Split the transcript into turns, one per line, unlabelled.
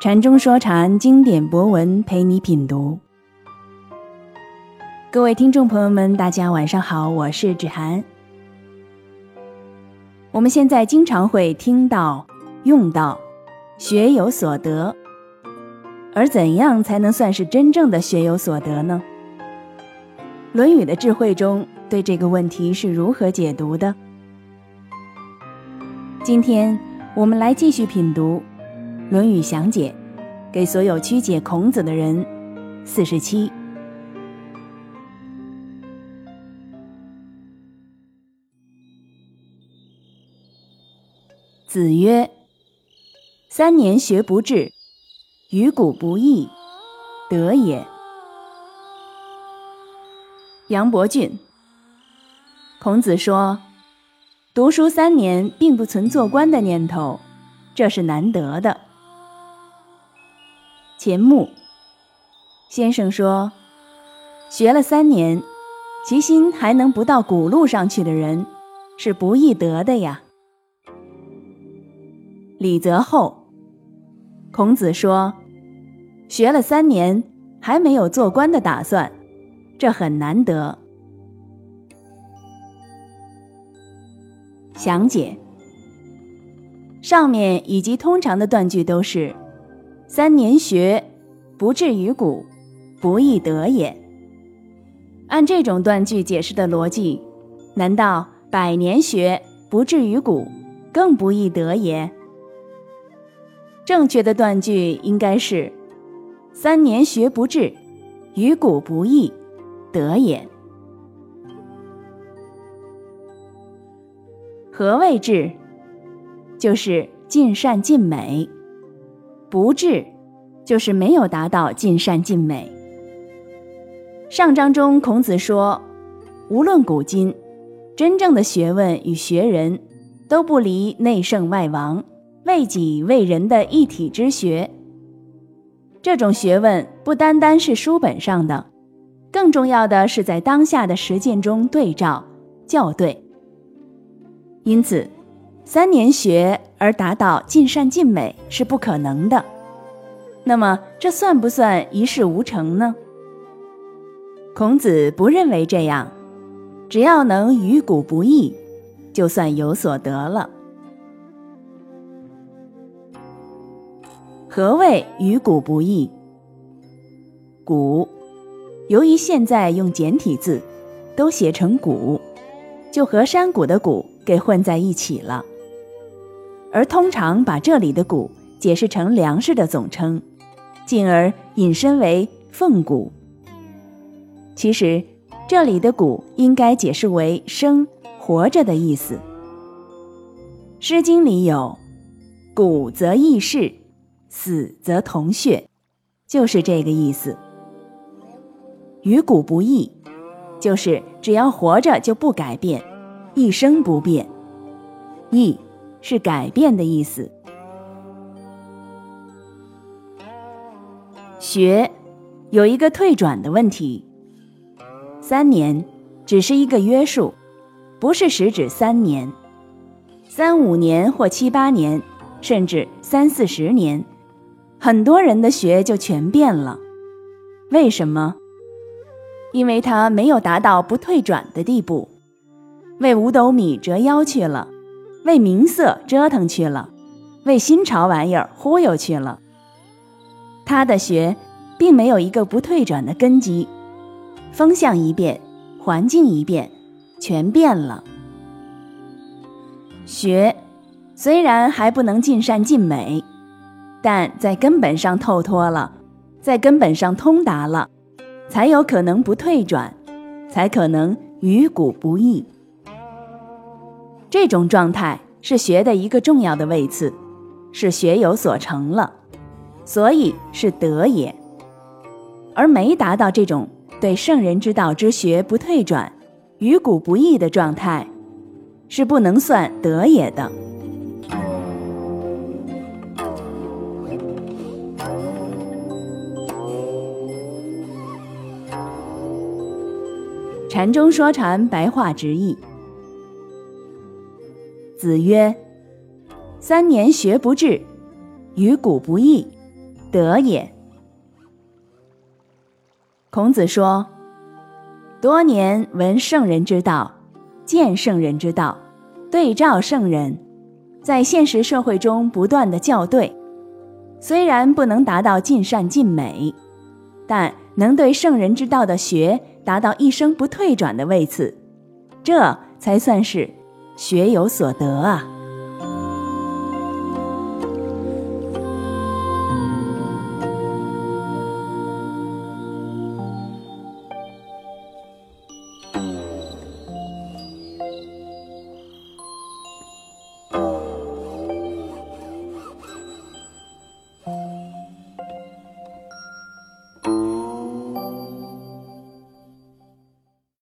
禅中说禅，经典博文陪你品读。各位听众朋友们，大家晚上好，我是芷涵。我们现在经常会听到、用到“学有所得”，而怎样才能算是真正的学有所得呢？《论语》的智慧中对这个问题是如何解读的？今天我们来继续品读《论语详解》，给所有曲解孔子的人。四十七，子曰：“三年学不至，于古不易，得也。”杨伯峻，孔子说。读书三年，并不存做官的念头，这是难得的。钱穆先生说：“学了三年，其心还能不到古路上去的人，是不易得的呀。”李泽厚，孔子说：“学了三年，还没有做官的打算，这很难得。”详解。上面以及通常的断句都是“三年学，不至于古，不易得也”。按这种断句解释的逻辑，难道百年学不至于古，更不易得也？正确的断句应该是“三年学不至，于古不易，得也”。何谓至？就是尽善尽美；不智，就是没有达到尽善尽美。上章中，孔子说，无论古今，真正的学问与学人，都不离内圣外王、为己为人的一体之学。这种学问不单单是书本上的，更重要的是在当下的实践中对照校对。因此，三年学而达到尽善尽美是不可能的。那么，这算不算一事无成呢？孔子不认为这样，只要能于古不易，就算有所得了。何谓于古不易？古，由于现在用简体字，都写成古，就和山谷的谷。给混在一起了，而通常把这里的“谷”解释成粮食的总称，进而引申为凤谷。其实这里的“谷”应该解释为生、活着的意思。《诗经》里有“谷则异世，死则同穴”，就是这个意思。与谷不易，就是只要活着就不改变。一生不变，易是改变的意思。学有一个退转的问题，三年只是一个约束，不是实指三年，三五年或七八年，甚至三四十年，很多人的学就全变了。为什么？因为他没有达到不退转的地步。为五斗米折腰去了，为名色折腾去了，为新潮玩意儿忽悠去了。他的学，并没有一个不退转的根基，风向一变，环境一变，全变了。学虽然还不能尽善尽美，但在根本上透脱了，在根本上通达了，才有可能不退转，才可能于古不易。这种状态是学的一个重要的位次，是学有所成了，所以是德也。而没达到这种对圣人之道之学不退转、于古不易的状态，是不能算德也的。禅中说禅，白话直译。子曰：“三年学不至，于古不易，德也。孔子说：“多年闻圣人之道，见圣人之道，对照圣人，在现实社会中不断的校对，虽然不能达到尽善尽美，但能对圣人之道的学达到一生不退转的位次，这才算是学有所得啊。”